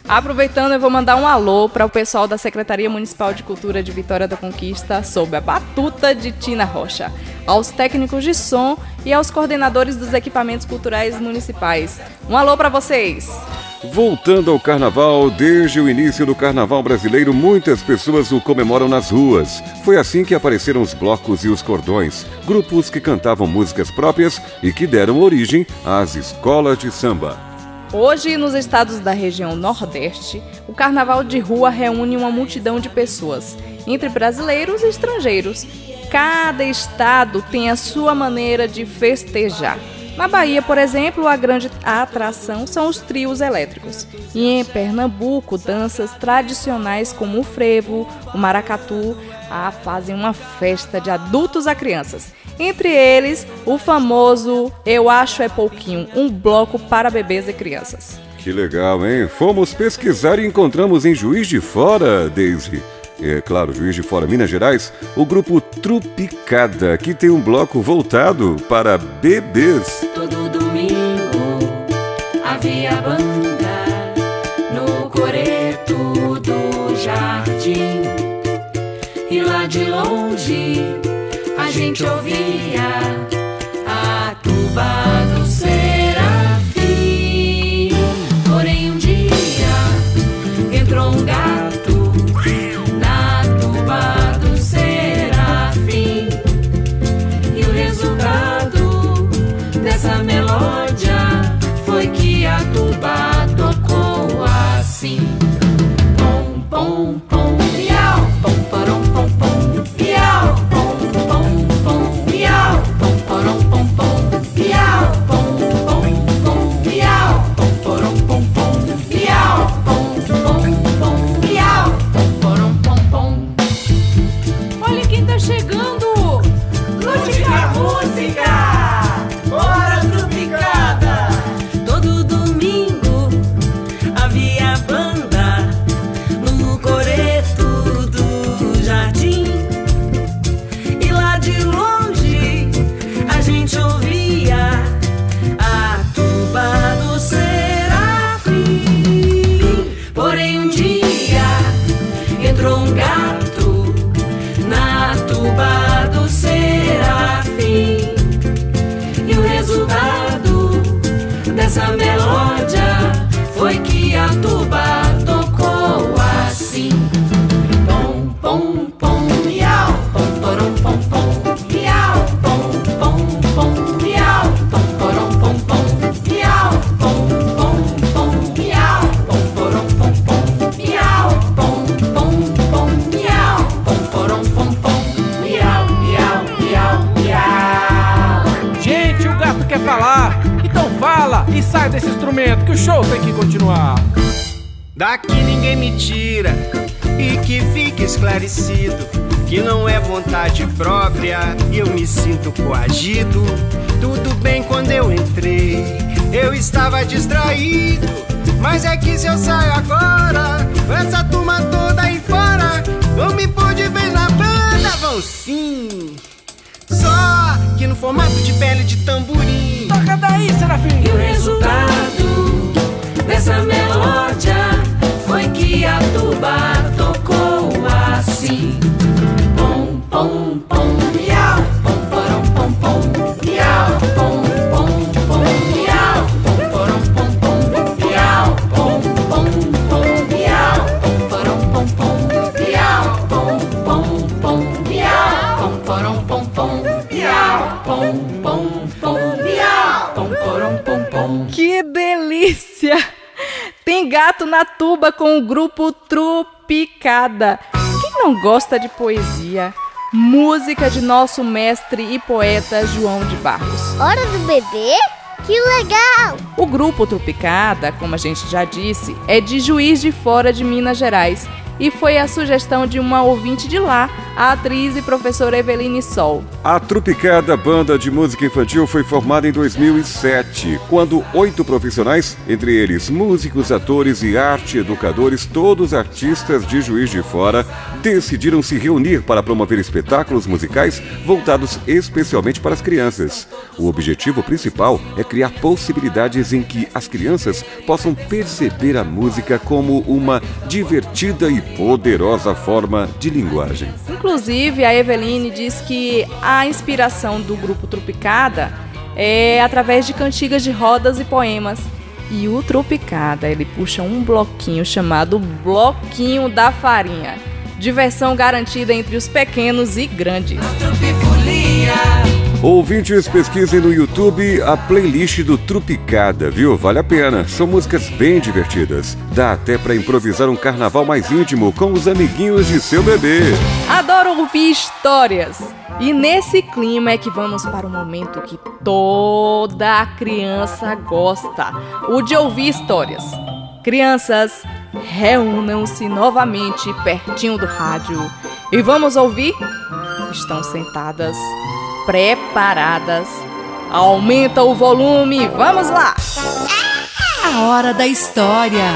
S1: Aproveitando, eu vou mandar um alô para o pessoal da Secretaria Municipal de Cultura de Vitória da Conquista, sob a batuta de Tina Rocha, aos técnicos de som e aos coordenadores dos equipamentos culturais municipais. Um alô para vocês!
S2: Voltando ao carnaval, desde o início do carnaval brasileiro, muitas pessoas o comemoram nas ruas. Foi assim que apareceram os blocos e os cordões, grupos que cantavam músicas próprias e que deram origem às escolas de samba.
S1: Hoje, nos estados da região Nordeste, o carnaval de rua reúne uma multidão de pessoas, entre brasileiros e estrangeiros. Cada estado tem a sua maneira de festejar. Na Bahia, por exemplo, a grande atração são os trios elétricos. E em Pernambuco, danças tradicionais como o frevo, o maracatu, ah, fazem uma festa de adultos a crianças. Entre eles, o famoso Eu Acho É Pouquinho, um bloco para bebês e crianças.
S2: Que legal, hein? Fomos pesquisar e encontramos em Juiz de Fora, Daisy. É claro, Juiz de Fora, Minas Gerais, o grupo Trupicada, que tem um bloco voltado para bebês.
S3: Todo domingo havia banda gente ouvia a tuba do serafim.
S18: Tem que continuar.
S19: Daqui ninguém me tira e que fique esclarecido que não é vontade própria e eu me sinto coagido. Tudo bem quando eu entrei, eu estava distraído, mas é que se eu saio agora, com essa turma toda aí fora, Vão me pôr de vez na banda, vão sim. Só que no formato de pele de tamborim.
S18: Toca daí, Serafim.
S3: E o resultado dessa melódia foi que a tuba tocou assim. Pom, pom, pom, miau, pom,
S20: delícia! Tem gato na tuba com o grupo Trupicada. Quem não gosta de poesia? Música de nosso mestre e poeta João de Barros.
S4: Hora do bebê? Que legal!
S20: O grupo Trupicada, como a gente já disse, é de Juiz de Fora de Minas Gerais e foi a sugestão de uma ouvinte de lá, a atriz e professora Eveline Sol.
S2: A Trupicada Banda de Música Infantil foi formada em 2007, quando oito profissionais, entre eles músicos, atores e arte educadores, todos artistas de Juiz de Fora, decidiram se reunir para promover espetáculos musicais voltados especialmente para as crianças. O objetivo principal é criar possibilidades em que as crianças possam perceber a música como uma divertida e poderosa forma de linguagem.
S20: Inclusive, a Eveline diz que a inspiração do grupo Trupicada é através de cantigas de rodas e poemas. E o Trupicada, ele puxa um bloquinho chamado Bloquinho da Farinha. Diversão garantida entre os pequenos e grandes.
S2: Ouvintes, pesquisem no YouTube a playlist do Trupicada, viu? Vale a pena. São músicas bem divertidas. Dá até para improvisar um carnaval mais íntimo com os amiguinhos de seu bebê.
S20: Adoro ouvir histórias. E nesse clima é que vamos para o momento que toda criança gosta: o de ouvir histórias. Crianças, reúnam-se novamente pertinho do rádio e vamos ouvir? Estão sentadas, preparadas. Aumenta o volume, vamos lá!
S5: A hora da história.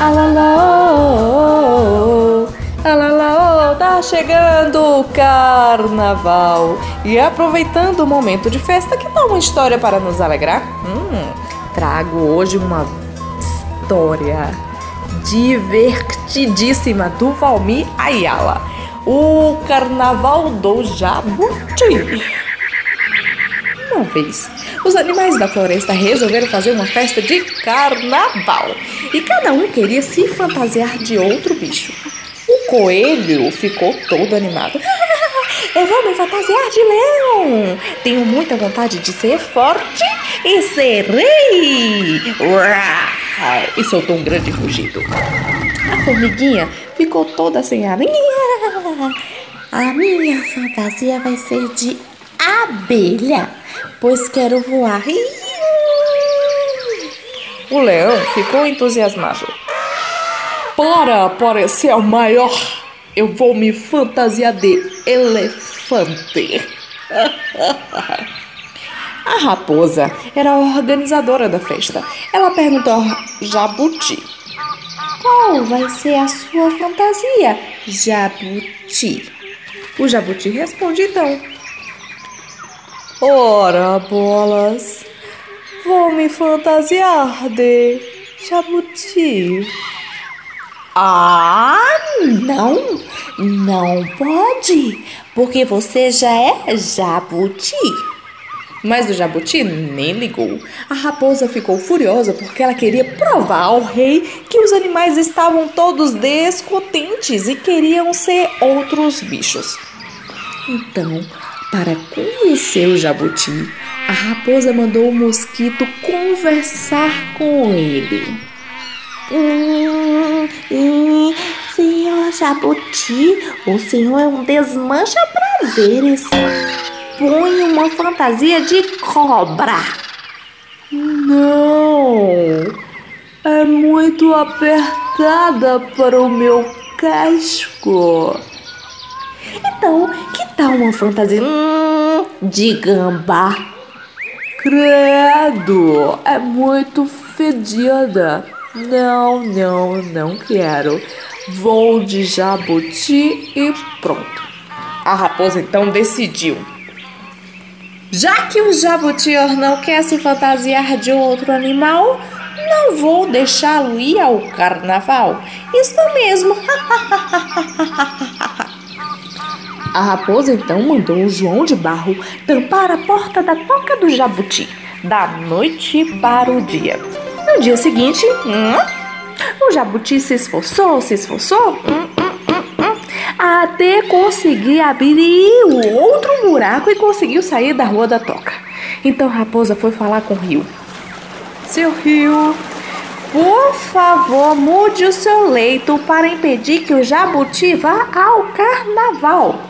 S20: Alalô, alalô, tá chegando o carnaval. E aproveitando o momento de festa, que tal uma história para nos alegrar? Hum, trago hoje uma história divertidíssima do Valmir Ayala. O Carnaval do Jabuti. Uma vez, os animais da floresta resolveram fazer uma festa de carnaval e cada um queria se fantasiar de outro bicho. O coelho ficou todo animado. Eu vou me fantasiar de leão! Tenho muita vontade de ser forte e ser rei! E soltou um grande rugido. A formiguinha ficou toda sem ar. A minha fantasia vai ser de abelha, pois quero voar. O leão ficou entusiasmado. Para parecer o maior, eu vou me fantasiar de elefante. A raposa era a organizadora da festa. Ela perguntou ao jabuti: Qual vai ser a sua fantasia, jabuti? O jabuti responde então: Ora, bolas, vou me fantasiar de jabuti. Ah, não, não pode, porque você já é jabuti. Mas o jabuti nem ligou. A raposa ficou furiosa porque ela queria provar ao rei que os animais estavam todos descontentes e queriam ser outros bichos. Então, para convencer o jabuti, a raposa mandou o mosquito conversar com ele. Hum, hum, senhor Jabuti, o senhor é um desmancha prazeres. Põe uma fantasia de cobra. Não, é muito apertada para o meu casco. Então, que tal uma fantasia hum, de gambá? Credo, é muito fedida. Não, não, não quero. Voo de jabuti e pronto. A raposa então decidiu. Já que o jabuti não quer se fantasiar de outro animal, não vou deixá-lo ir ao carnaval. Isso mesmo. A raposa então mandou o João de Barro tampar a porta da toca do jabuti, da noite para o dia. No dia seguinte, hum, o jabuti se esforçou, se esforçou, hum, hum, hum, hum, até conseguir abrir o outro buraco e conseguiu sair da rua da toca. Então raposa foi falar com o rio. Seu rio, por favor, mude o seu leito para impedir que o jabuti vá ao carnaval.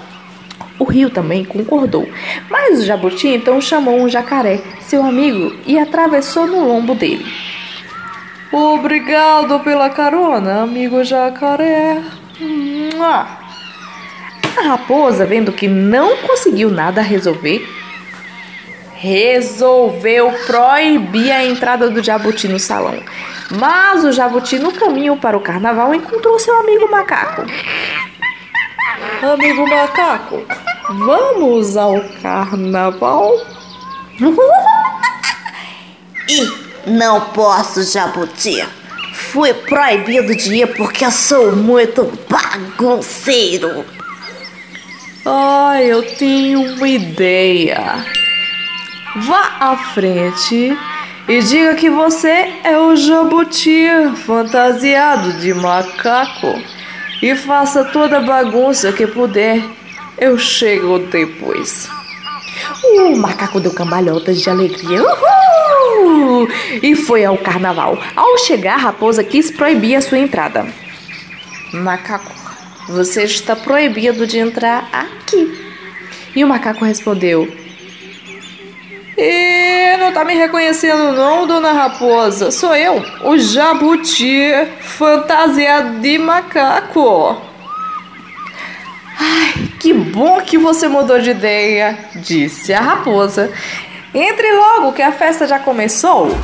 S20: O rio também concordou, mas o jabuti então chamou um jacaré, seu amigo, e atravessou no lombo dele. Obrigado pela carona, amigo jacaré. Mua. A raposa, vendo que não conseguiu nada resolver, resolveu proibir a entrada do jabuti no salão. Mas o jabuti, no caminho para o carnaval, encontrou seu amigo macaco. Amigo macaco, vamos ao carnaval?
S21: E não posso, Jabuti. Fui proibido de ir porque eu sou muito bagunceiro.
S20: Ai, eu tenho uma ideia. Vá à frente e diga que você é o Jabuti fantasiado de macaco e faça toda a bagunça que puder. Eu chego depois. O macaco deu cambalhotas de alegria. Uhul! E foi ao carnaval. Ao chegar, a raposa quis proibir a sua entrada. Macaco, você está proibido de entrar aqui. E o macaco respondeu: E não tá me reconhecendo, não, dona raposa? Sou eu, o jabuti fantasiado de macaco. Ai, que bom que você mudou de ideia, disse a raposa. Entre logo que a festa já começou.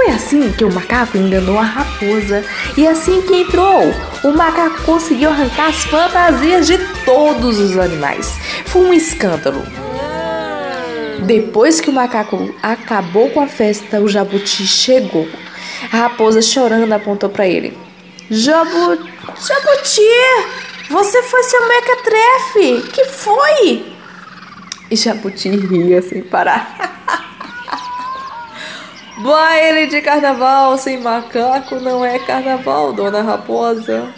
S20: Foi assim que o macaco enganou a raposa. E assim que entrou, o macaco conseguiu arrancar as fantasias de todos os animais. Foi um escândalo. Depois que o macaco acabou com a festa, o jabuti chegou. A raposa chorando apontou para ele: Jabu... Jabuti! Você foi seu mequetrefe! Que foi? E Jabuti ria sem parar. Baile de carnaval sem macaco não é carnaval, dona raposa.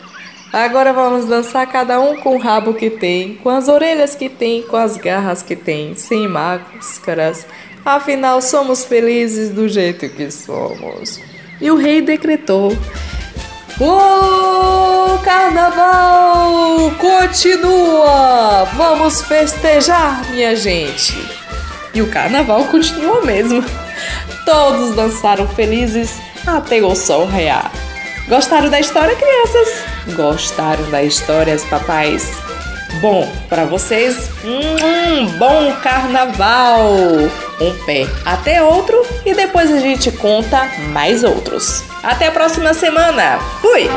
S20: Agora vamos dançar cada um com o rabo que tem, com as orelhas que tem, com as garras que tem, sem máscaras. Afinal, somos felizes do jeito que somos. E o rei decretou: O carnaval continua! Vamos festejar, minha gente! E o carnaval continua mesmo. Todos dançaram felizes até o sol raiar. Gostaram da história, crianças? Gostaram da história, papais? Bom, para vocês, um bom carnaval! Um pé até outro e depois a gente conta mais outros. Até a próxima semana. Fui!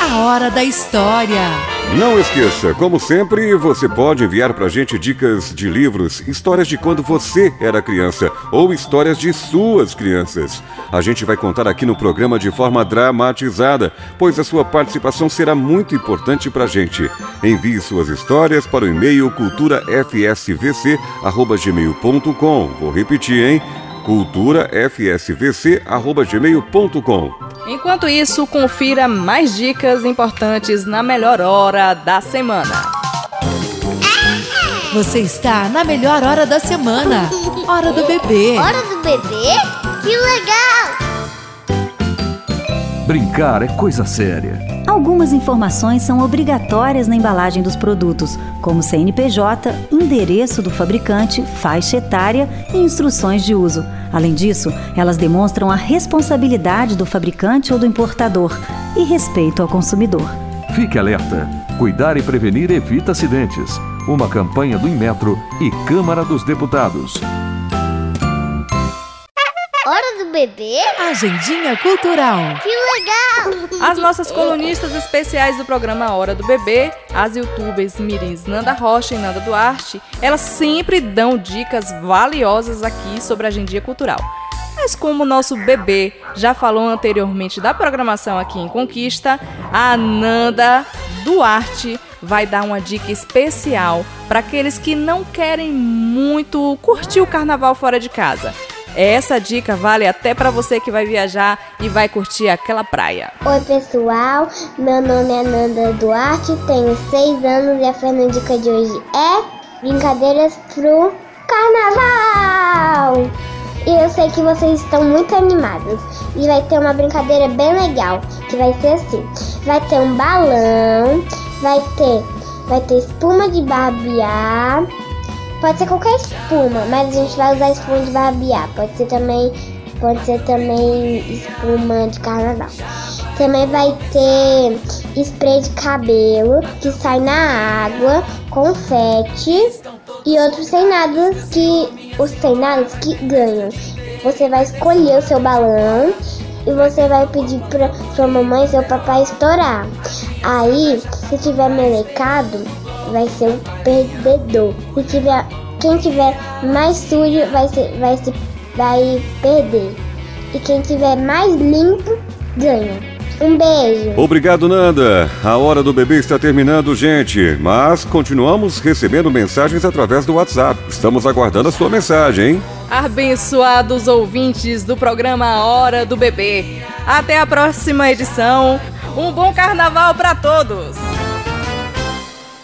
S5: A hora da história.
S2: Não esqueça, como sempre, você pode enviar pra gente dicas de livros, histórias de quando você era criança ou histórias de suas crianças. A gente vai contar aqui no programa de forma dramatizada, pois a sua participação será muito importante pra gente. Envie suas histórias para o e-mail culturafsvc@gmail.com. Vou repetir, hein? culturafsvc@gmail.com.
S20: Enquanto isso, confira mais dicas importantes na melhor hora da semana.
S5: Você está na melhor hora da semana. Hora do bebê.
S4: Hora do bebê? Que legal!
S11: Brincar é coisa séria.
S22: Algumas informações são obrigatórias na embalagem dos produtos, como CNPJ, endereço do fabricante, faixa etária e instruções de uso. Além disso, elas demonstram a responsabilidade do fabricante ou do importador e respeito ao consumidor.
S11: Fique alerta. Cuidar e prevenir evita acidentes. Uma campanha do Inmetro e Câmara dos Deputados.
S4: Bebê?
S5: Agendinha cultural.
S4: Que legal!
S1: As nossas colunistas especiais do programa Hora do Bebê, as youtubers Mirins Nanda Rocha e Nanda Duarte, elas sempre dão dicas valiosas aqui sobre a agendinha cultural. Mas como o nosso bebê já falou anteriormente da programação aqui em Conquista, a Nanda Duarte vai dar uma dica especial para aqueles que não querem muito curtir o carnaval fora de casa. Essa dica vale até para você que vai viajar e vai curtir aquela praia.
S4: Oi pessoal, meu nome é Nanda Duarte, tenho 6 anos e a Fernandica de hoje é Brincadeiras pro Carnaval! E eu sei que vocês estão muito animados. E vai ter uma brincadeira bem legal, que vai ser assim. Vai ter um balão, vai ter, vai ter espuma de barbear. Pode ser qualquer espuma, mas a gente vai usar espuma de barbear. Pode ser também, pode ser também espuma de carnaval. Também vai ter spray de cabelo que sai na água, confete e outros cenados que os cenados que ganham. Você vai escolher o seu balão e você vai pedir para sua mamãe e seu papai estourar. Aí, se tiver melecado, vai ser o perdedor. Se tiver quem tiver mais sujo vai ser, vai se vai perder. E quem tiver mais limpo ganha. Um beijo.
S2: Obrigado, Nanda. A hora do bebê está terminando, gente. Mas continuamos recebendo mensagens através do WhatsApp. Estamos aguardando a sua mensagem, hein?
S1: Abençoados ouvintes do programa Hora do Bebê. Até a próxima edição. Um bom carnaval para todos.